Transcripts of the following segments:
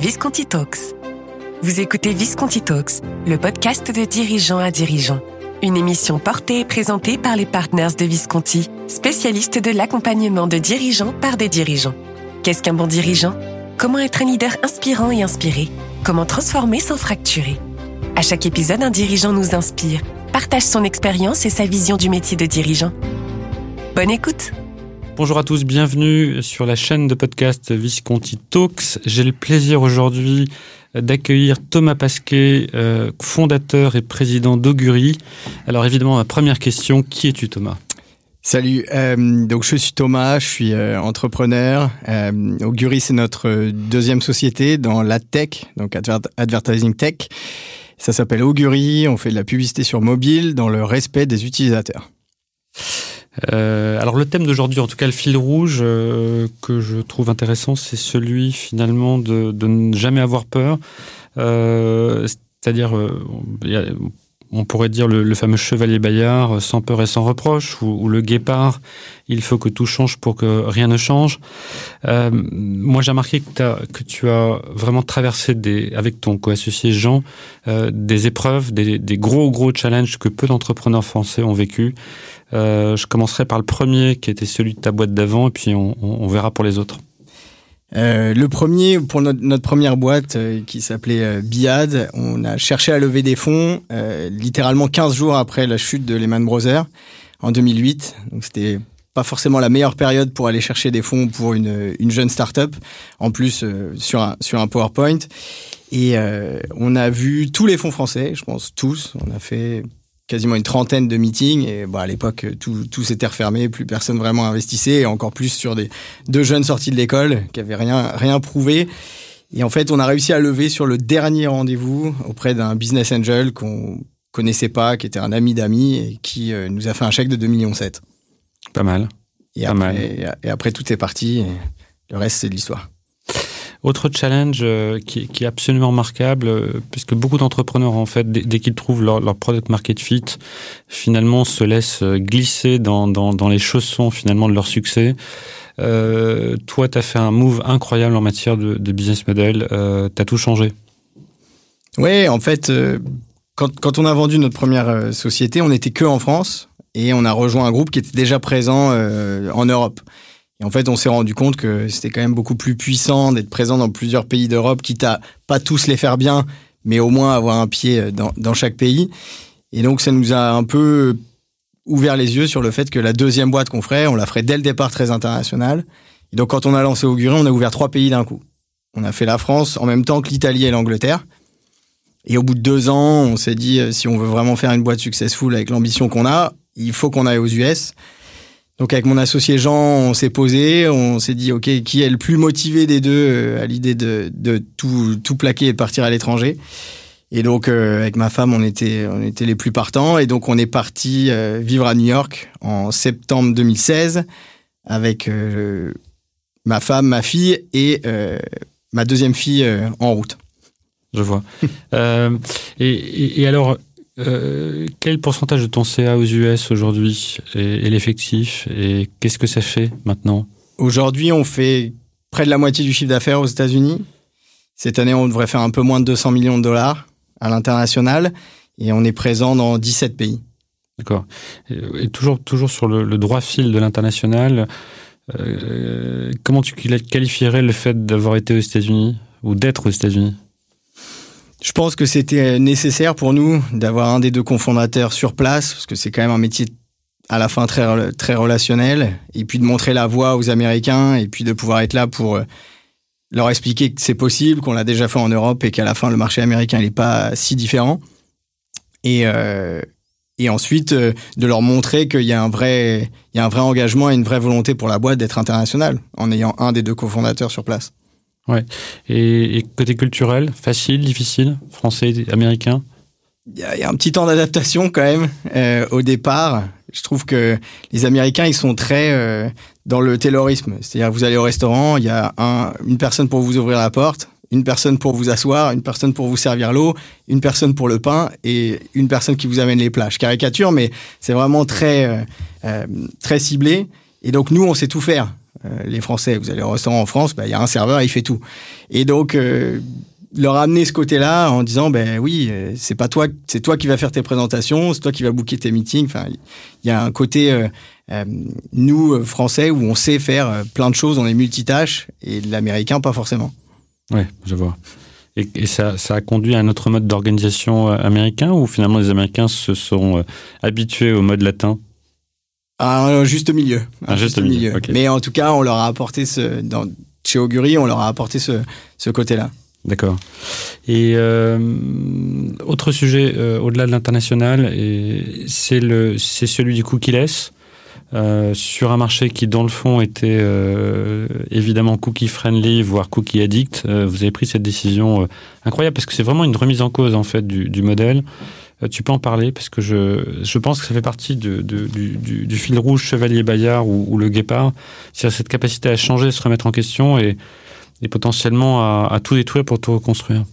Visconti Talks. Vous écoutez Visconti Talks, le podcast de dirigeants à dirigeants. Une émission portée et présentée par les partners de Visconti, spécialistes de l'accompagnement de dirigeants par des dirigeants. Qu'est-ce qu'un bon dirigeant? Comment être un leader inspirant et inspiré? Comment transformer sans fracturer? À chaque épisode, un dirigeant nous inspire, partage son expérience et sa vision du métier de dirigeant. Bonne écoute Bonjour à tous, bienvenue sur la chaîne de podcast Visconti Talks. J'ai le plaisir aujourd'hui d'accueillir Thomas Pasquet, euh, fondateur et président d'Augury. Alors évidemment, ma première question, qui es-tu Thomas? Salut, euh, donc je suis Thomas, je suis euh, entrepreneur. Augury, c'est notre deuxième société dans la tech, donc advertising tech. Ça s'appelle Augury, on fait de la publicité sur mobile dans le respect des utilisateurs. Euh, alors le thème d'aujourd'hui, en tout cas le fil rouge euh, que je trouve intéressant, c'est celui finalement de, de, ne jamais avoir peur. Euh, C'est-à-dire, euh, on pourrait dire le, fameux chevalier Bayard, euh, sans peur et sans reproche, ou, le guépard, il faut que tout change pour que rien ne change. Euh, moi, j'ai remarqué que, que, tu as vraiment traversé des, avec ton co-associé Jean euh, des épreuves, des, gros gros challenges que peu d'entrepreneurs français ont vécu. Je commencerai par le premier qui était celui de ta boîte d'avant et puis on, verra pour les autres. Euh, le premier, pour notre, notre première boîte euh, qui s'appelait euh, Biad, on a cherché à lever des fonds euh, littéralement 15 jours après la chute de Lehman Brothers en 2008. Donc c'était pas forcément la meilleure période pour aller chercher des fonds pour une, une jeune start-up, en plus euh, sur, un, sur un PowerPoint. Et on a vu tous les fonds français, je pense tous. On a fait quasiment une trentaine de meetings et bah, à l'époque tout, tout s'était refermé, plus personne vraiment investissait et encore plus sur des deux jeunes sortis de l'école qui avaient rien rien prouvé. Et en fait, on a réussi à lever sur le dernier rendez-vous auprès d'un business angel qu'on connaissait pas, qui était un ami d'amis et qui euh, nous a fait un chèque de 2 millions 7. Pas mal. Et, pas après, mal. et après tout est parti. le reste c'est de l'histoire. Autre challenge euh, qui, est absolument remarquable, euh, puisque beaucoup d'entrepreneurs, en fait, dès, qu'ils trouvent leur, product market fit, finalement se laissent euh, glisser dans, les chaussons finalement de leur succès. Toi, tu as fait un move incroyable en matière de, business model. Tu as tout changé. Oui, en fait, quand, quand, on a vendu notre première société, on n'était que en France et on a rejoint un groupe qui était déjà présent en Europe. Et en fait, on s'est rendu compte que c'était quand même beaucoup plus puissant d'être présent dans plusieurs pays d'Europe, quitte à pas tous les faire bien, mais au moins avoir un pied dans, dans, chaque pays. Et donc, ça nous a un peu ouvert les yeux sur le fait que la deuxième boîte qu'on ferait, on la ferait dès le départ très internationale. Et donc, quand on a lancé Auguré, on a ouvert trois pays d'un coup. On a fait la France en même temps que l'Italie et l'Angleterre. Et au bout de deux ans, on s'est dit, si on veut vraiment faire une boîte successful avec l'ambition qu'on a, il faut qu'on aille aux US. Donc avec mon associé Jean, on s'est posé, on s'est dit ok qui est le plus motivé des deux euh, à l'idée de, tout, plaquer et de partir à l'étranger. Et donc euh, avec ma femme, on était les plus partants et donc on est parti euh, vivre à New York en septembre 2016 avec ma femme, ma fille et ma deuxième fille en route. Je vois. et alors euh, quel pourcentage de ton CA aux US aujourd'hui et l'effectif et qu'est-ce que ça fait maintenant? Aujourd'hui, on fait près de la moitié du chiffre d'affaires aux États-Unis. Cette année, on devrait faire un peu moins de 200 millions de dollars à l'international et on est présent dans 17 pays. D'accord. Et, et, toujours, toujours sur le, le droit fil de l'international, euh, comment tu qualifierais le fait d'avoir été aux États-Unis ou d'être aux États-Unis? Je pense que c'était nécessaire pour nous d'avoir un des deux cofondateurs sur place, parce que c'est quand même un métier à la fin très, très relationnel, et puis de montrer la voie aux Américains, et puis de pouvoir être là pour euh, leur expliquer que c'est possible, qu'on l'a déjà fait en Europe, et qu'à la fin, le marché américain n'est pas si différent. Et, euh, et ensuite, euh, de leur montrer qu'il y, y a un vrai engagement et une vraie volonté pour la boîte d'être internationale, en ayant un des deux cofondateurs sur place. Ouais. Et, côté culturel, facile, difficile, français, américain? Il y, a un petit temps d'adaptation quand même euh, au départ. Je trouve que les Américains, ils sont très euh, dans le taylorisme. C'est-à-dire, vous allez au restaurant, il y a un, une personne pour vous ouvrir la porte, une personne pour vous asseoir, une personne pour vous servir l'eau, une personne pour le pain et une personne qui vous amène les plats. Je caricature, mais c'est vraiment très, euh, très ciblé. Et donc, nous, on sait tout faire. Les Français, vous allez au restaurant en France, bah, il y a un serveur, il fait tout. Et donc, leur amener ce côté-là en disant ben oui euh, c'est pas toi c'est toi qui vas faire tes présentations c'est toi qui vas booker tes meetings. Enfin il y a un côté euh, euh, nous français où on sait faire plein de choses on est multitâche et l'américain pas forcément. Ouais je vois. Et, et ça, ça, a conduit à un autre mode d'organisation américain ou finalement les Américains se sont habitués au mode latin? Un juste milieu un, juste, milieu, mais en tout cas on leur a apporté ce dans, chez Augury on leur a apporté ce, ce côté là D'accord. Et euh, autre sujet euh, au-delà de l'international, c'est le c'est celui du cookie-less euh, sur un marché qui dans le fond était euh, évidemment cookie friendly voire cookie addict. Euh, vous avez pris cette décision incroyable parce que c'est vraiment une remise en cause en fait du, du modèle. Tu peux en parler parce que je je pense que ça fait partie du, fil rouge Chevalier Bayard ou, le Guépard, c'est cette capacité à changer, se remettre en question et et potentiellement à, à tout détruire pour tout reconstruire.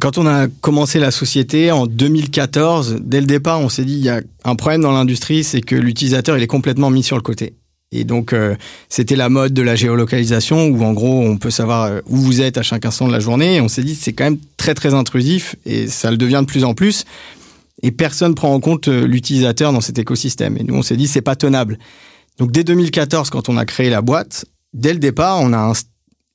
Quand on a commencé la société en 2014, dès le départ, on s'est dit il y a un problème dans l'industrie, c'est que l'utilisateur il est complètement mis sur le côté. Et donc euh, c'était la mode de la géolocalisation où en gros on peut savoir euh, où vous êtes à chaque instant de la journée. On s'est dit c'est quand même très très intrusif et ça le devient de plus en plus. Et personne prend en compte euh, l'utilisateur dans cet écosystème. Et nous on s'est dit c'est pas tenable. Donc dès 2014 quand on a créé la boîte, dès le départ on a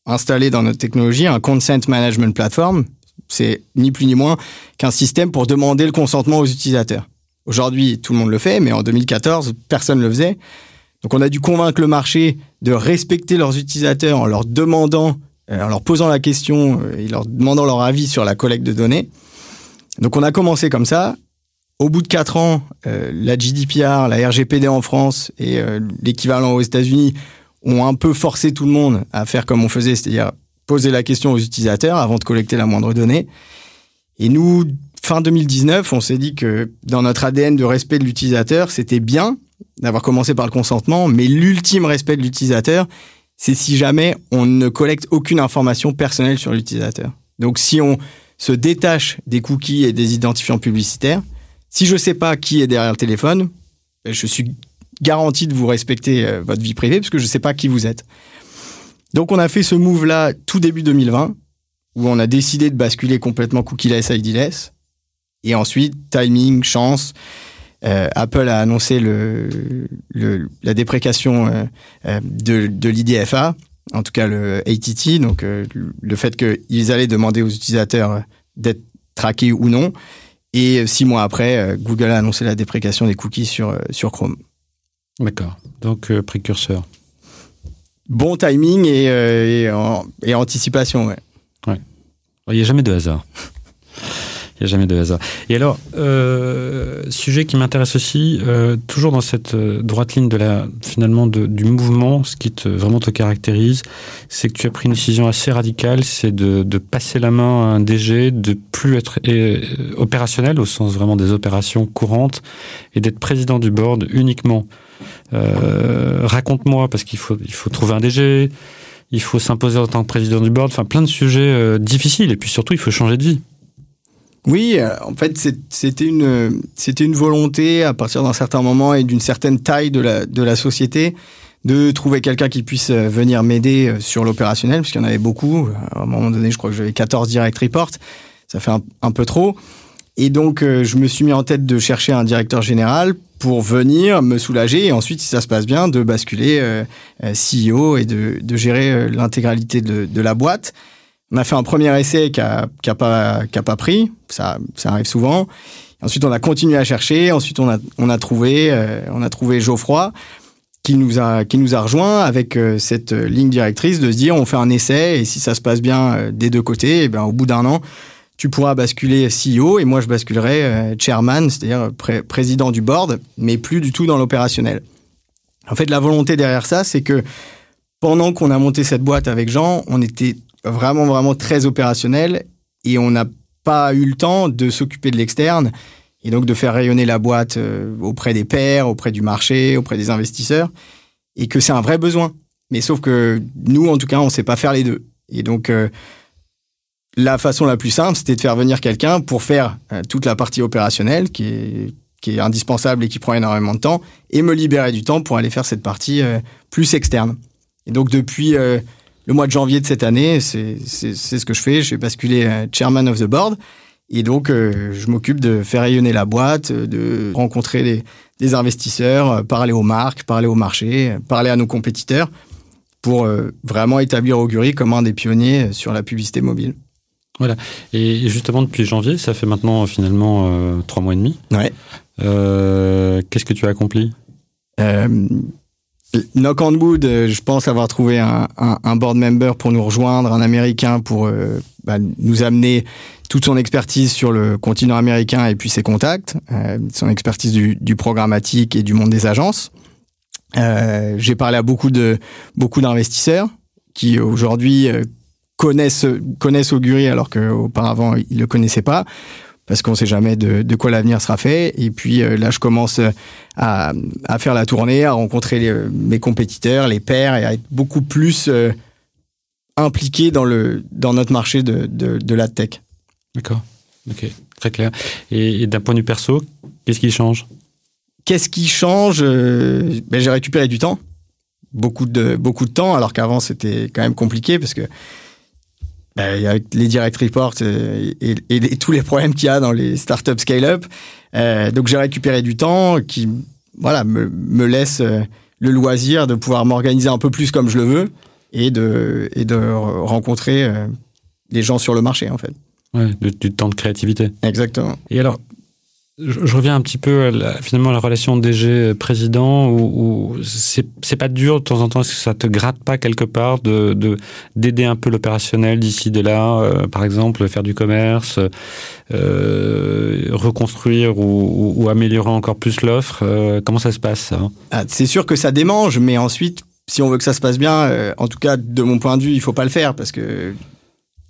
installé dans notre technologie un consent management platform. C'est ni plus ni moins qu'un système pour demander le consentement aux utilisateurs. Aujourd'hui, tout le monde le fait, mais en 2014, personne ne le faisait. Donc on a dû convaincre le marché de respecter leurs utilisateurs en leur demandant, euh, en leur posant la question euh, et leur demandant leur avis sur la collecte de données. Donc on a commencé comme ça. Au bout de quatre ans, euh, la GDPR, la RGPD en France et l'équivalent aux États-Unis ont un peu forcé tout le monde à faire comme on faisait, c'est-à-dire poser la question aux utilisateurs avant de collecter la moindre donnée. Et nous, fin 2019, on s'est dit que dans notre ADN de respect de l'utilisateur, c'était bien d'avoir commencé par le consentement, mais l'ultime respect de l'utilisateur, c'est si jamais on ne collecte aucune information personnelle sur l'utilisateur. Donc si on se détache des cookies et des identifiants publicitaires, si je ne sais pas qui est derrière le téléphone, ben, je suis garantie de vous respecter euh, votre vie privée parce que je ne sais pas qui vous êtes. Donc on a fait ce move-là tout début 2020 où on a décidé de basculer complètement cookie-less, ID-less. Et ensuite, timing, chance, euh, Apple a annoncé la déprécation euh, de, l'IDFA, en tout cas le ATT, donc le fait qu'ils allaient demander aux utilisateurs d'être traqués ou non. Et six mois après, Google a annoncé la déprécation des cookies sur, sur Chrome. D'accord. Donc euh, précurseur. Bon timing et, euh, et, anticipation, ouais. Ouais. Il n'y a jamais de hasard. Il n'y a jamais de hasard. Et alors, euh, sujet qui m'intéresse aussi, euh, toujours dans cette euh, droite ligne de la finalement du mouvement, ce qui te vraiment te caractérise, c'est que tu as pris une décision assez radicale, c'est de, de, passer la main à un DG, de plus être opérationnel au sens vraiment des opérations courantes, et d'être président du board uniquement. Raconte-moi, parce qu'il faut, il faut trouver un DG, il faut s'imposer en tant que président du board, enfin plein de sujets euh, difficiles, et puis surtout il faut changer de vie. Oui, euh, en fait, c'était une, c'était une volonté à partir d'un certain moment et d'une certaine taille de la, de la société de trouver quelqu'un qui puisse venir m'aider sur l'opérationnel, parce qu'il y en avait beaucoup. À un moment donné, je crois que j'avais 14 direct reports. Ça fait un, peu trop. Et donc, je me suis mis en tête de chercher un directeur général pour venir me soulager et ensuite, si ça se passe bien, de basculer euh, euh CEO et de, de gérer euh, l'intégralité de, de, la boîte. On a fait un premier essai qui a, pas pris, ça arrive souvent. Ensuite, on a continué à chercher. Ensuite, on a trouvé euh, on a trouvé Geoffroy qui nous a qui nous a rejoint avec cette ligne directrice de se dire on fait un essai et si ça se passe bien des deux côtés, eh ben au bout d'un an tu pourras basculer CEO et moi je basculerai euh, chairman, c'est-à-dire président du board, mais plus du tout dans l'opérationnel. En fait, la volonté derrière ça, c'est que pendant qu'on a monté cette boîte avec Jean, on était vraiment, vraiment très opérationnel et on n'a pas eu le temps de s'occuper de l'externe et donc de faire rayonner la boîte euh, auprès des pairs, auprès du marché, auprès des investisseurs et que c'est un vrai besoin. Mais sauf que nous, en tout cas, on ne sait pas faire les deux. Et donc, euh, la façon la plus simple, c'était de faire venir quelqu'un pour faire euh, toute la partie opérationnelle qui est, qui est indispensable et qui prend énormément de temps, et me libérer du temps pour aller faire cette partie plus externe. Et donc depuis le mois de janvier de cette année, c'est ce que je fais. Je vais basculer chairman of the board. Et donc, je m'occupe de faire rayonner la boîte, de rencontrer des, des investisseurs, parler aux marques, parler au marché, parler à nos compétiteurs pour vraiment établir Augury comme un des pionniers sur la publicité mobile. Voilà. Et justement, depuis janvier, ça fait maintenant finalement euh, trois mois et demi. Ouais. Euh, Qu'est-ce que tu as accompli? Euh, Knock on wood, euh, je pense avoir trouvé un, board member pour nous rejoindre, un Américain pour euh, bah, nous amener toute son expertise sur le continent américain et puis ses contacts, euh, son expertise du, du, programmatique et du monde des agences. J'ai parlé à beaucoup de beaucoup d'investisseurs qui aujourd'hui connaissent, connaissent Augury alors qu'auparavant ils le connaissaient pas parce qu'on sait jamais de, de quoi l'avenir sera fait. Et puis euh, là, je commence à, à, faire la tournée, à rencontrer les, mes compétiteurs, les pairs, et à être beaucoup plus euh, impliqué dans, le, dans notre marché de, de, de la tech. D'accord, ok, très clair. Et, et d'un point de vue perso, qu'est-ce qui change? Qu'est-ce qui change euh, ben, J'ai récupéré du temps, beaucoup de, beaucoup de temps, alors qu'avant c'était quand même compliqué parce que ben, avec les direct reports et, et, et, tous les problèmes qu'il y a dans les startups scale-up. Euh, donc j'ai récupéré du temps qui voilà, me, me laisse euh, le loisir de pouvoir m'organiser un peu plus comme je le veux et de, et de rencontrer euh, les gens sur le marché en fait. Ouais, du, du temps de créativité. Exactement. Et alors, je, reviens un petit peu finalement à la relation DG-président où, où c'est pas dur de temps en temps, est-ce que ça te gratte pas quelque part de d'aider un peu l'opérationnel d'ici de là, euh, par exemple faire du commerce, euh, reconstruire ou, améliorer encore plus l'offre euh, Comment ça se passe ah, C'est sûr que ça démange, mais ensuite, si on veut que ça se passe bien, euh, en tout cas de mon point de vue, il faut pas le faire parce que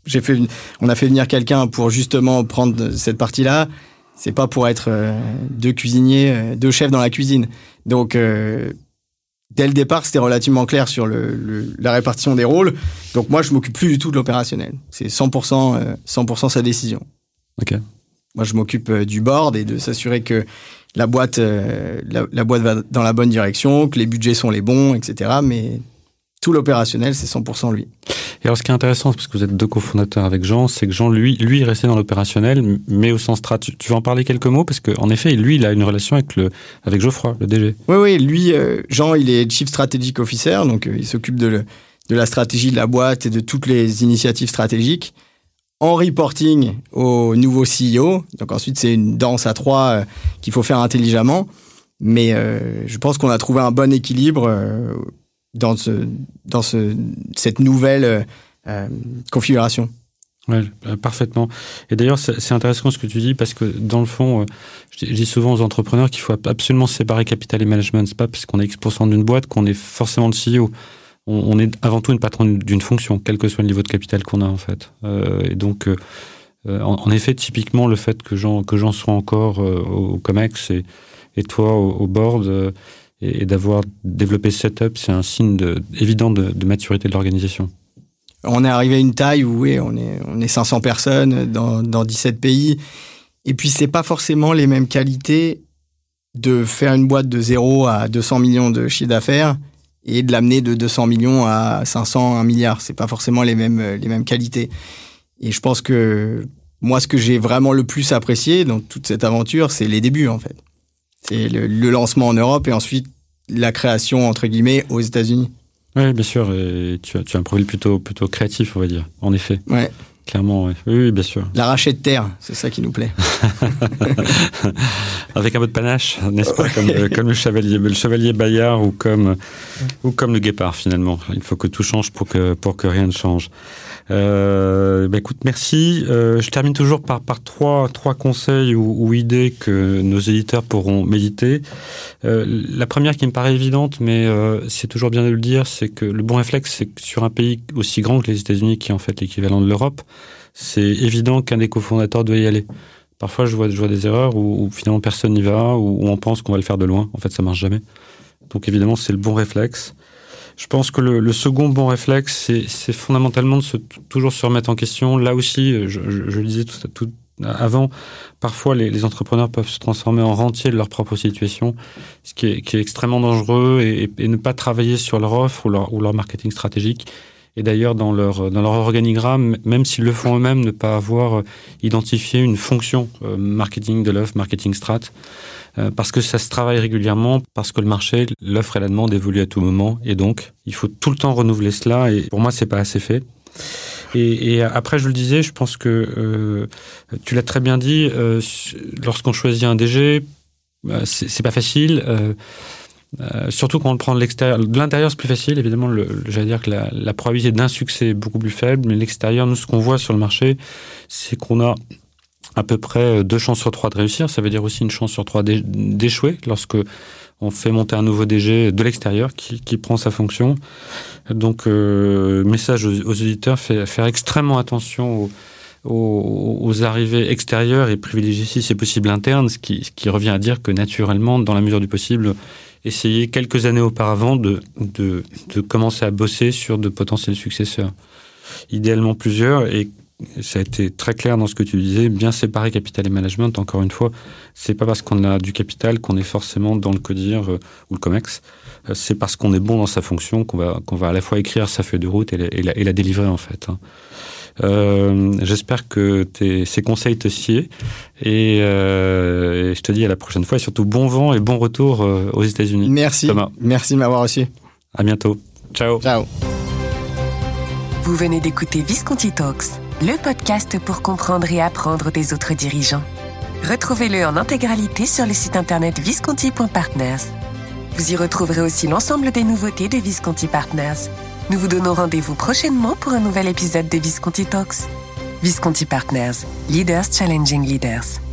j'ai fait, on a fait venir quelqu'un pour justement prendre cette partie-là c'est pas pour être euh, deux cuisiniers, euh, deux chefs dans la cuisine. Donc, euh, dès le départ, c'était relativement clair sur le, le, la répartition des rôles. Donc, moi, je m'occupe plus du tout de l'opérationnel. C'est 100%, 100% sa décision. Ok. Moi, je m'occupe du board et de s'assurer que la boîte, la, la, boîte va dans la bonne direction, que les budgets sont les bons, etc. Mais tout l'opérationnel, c'est 100% lui. Et alors, ce qui est intéressant, parce que vous êtes deux cofondateurs avec Jean, c'est que Jean, lui, lui, est resté dans l'opérationnel, mais au sens strat. Tu, tu, vas en parler quelques mots, parce qu'en effet, lui, il a une relation avec, le, avec Geoffroy, le DG. Oui, oui, lui, euh, Jean, il est Chief Strategic Officer, donc euh, il s'occupe de, le, de la stratégie de la boîte et de toutes les initiatives stratégiques. En reporting au nouveau CEO, donc ensuite, c'est une danse à trois euh, qu'il faut faire intelligemment. Mais je pense qu'on a trouvé un bon équilibre dans, ce, dans ce, cette nouvelle euh, configuration. Ouais, parfaitement. Et d'ailleurs, c'est intéressant ce que tu dis parce que dans le fond, euh, je dis souvent aux entrepreneurs qu'il faut absolument séparer capital et management. C'est pas parce qu'on est X% d'une boîte qu'on est forcément le CEO. On, est avant tout une patronne d'une fonction, quel que soit le niveau de capital qu'on a en fait. Euh, et donc, euh, en, effet, typiquement, le fait que j'en sois encore euh, au Comex et, toi au board et, d'avoir développé ce setup, c'est un signe de, évident de, maturité de l'organisation. On est arrivé à une taille où oui, on est, on est 500 personnes dans, dans 17 pays. Et puis, c'est pas forcément les mêmes qualités de faire une boîte de 0 à 200 millions de chiffre d'affaires et de l'amener de 200 millions à 500, 1 milliard. C'est pas forcément les mêmes, les mêmes qualités. Et je pense que moi, ce que j'ai vraiment le plus apprécié dans toute cette aventure, c'est les débuts, en fait. C'est le, le, lancement en Europe et ensuite la création, entre guillemets, aux États-Unis. Oui, bien sûr. Et tu as, tu as un profil plutôt, plutôt créatif, on va dire, en effet. Ouais. Clairement, oui, oui, bien sûr. L'arraché de terre, c'est ça qui nous plaît. Avec un peu de panache, n'est-ce pas, comme, comme, le chevalier, le chevalier Bayard ou comme, ou comme le guépard, finalement. Il faut que tout change pour que, pour que rien ne change. Euh, bah écoute, merci. Euh, je termine toujours par, par trois, trois conseils ou, ou, idées que nos éditeurs pourront méditer. Euh, la première qui me paraît évidente, mais euh, c'est toujours bien de le dire, c'est que le bon réflexe, c'est que sur un pays aussi grand que les États-Unis, qui est en fait l'équivalent de l'Europe, c'est évident qu'un des cofondateurs doit y aller. Parfois, je vois, je vois des erreurs où, où finalement personne n'y va, où, où on pense qu'on va le faire de loin. En fait, ça marche jamais. Donc évidemment, c'est le bon réflexe. Je pense que le, le second bon réflexe, c'est fondamentalement de se, toujours se remettre en question. Là aussi, je, je, je disais tout, tout, avant, parfois les, entrepreneurs peuvent se transformer en rentiers de leur propre situation, ce qui est, qui est extrêmement dangereux et, ne pas travailler sur leur offre ou leur, ou leur marketing stratégique. Et d'ailleurs, dans leur, dans leur organigramme, même s'ils le font eux-mêmes, ne pas avoir identifié une fonction euh, marketing de l'offre, marketing strat, euh, parce que ça se travaille régulièrement, parce que le marché, l'offre et la demande évoluent à tout moment, et donc il faut tout le temps renouveler cela. Et pour moi, c'est pas assez fait. Et, après, je le disais, je pense que euh, tu l'as très bien dit. Euh, lorsqu'on choisit un DG, bah, c'est pas facile. Surtout quand on le prend de l'extérieur. De l'intérieur, c'est plus facile. Évidemment, j'allais dire que la, probabilité d'un succès est beaucoup plus faible. Mais l'extérieur, nous, ce qu'on voit sur le marché, c'est qu'on a à peu près deux chances sur trois de réussir. Ça veut dire aussi une chance sur trois d'échouer lorsque on fait monter un nouveau DG de l'extérieur qui, prend sa fonction. Donc, euh, message aux, auditeurs, faire extrêmement attention aux, arrivées extérieures et privilégier si c'est possible interne, ce qui revient à dire que naturellement, dans la mesure du possible, essayer quelques années auparavant de, de, de commencer à bosser sur de potentiels successeurs. Idéalement plusieurs et ça a été très clair dans ce que tu disais, bien séparer capital et management. Encore une fois, c'est pas parce qu'on a du capital qu'on est forcément dans le CODIR euh, ou le COMEX. Euh, c'est parce qu'on est bon dans sa fonction qu'on va, qu'on va à la fois écrire sa feuille de route et la, et la, délivrer en fait. Hein. Euh, J'espère que tes, ces conseils te sied et, euh, et, je te dis à la prochaine fois et surtout bon vent et bon retour euh, aux États-Unis. Merci. Thomas. Merci de m'avoir reçu. À bientôt. Ciao. Ciao. Vous venez d'écouter Visconti Talks le podcast pour comprendre et apprendre des autres dirigeants. Retrouvez-le en intégralité sur le site internet visconti.partners. Vous y retrouverez aussi l'ensemble des nouveautés de Visconti Partners. Nous vous donnons rendez-vous prochainement pour un nouvel épisode de Visconti Talks. Visconti Partners, Leaders Challenging Leaders.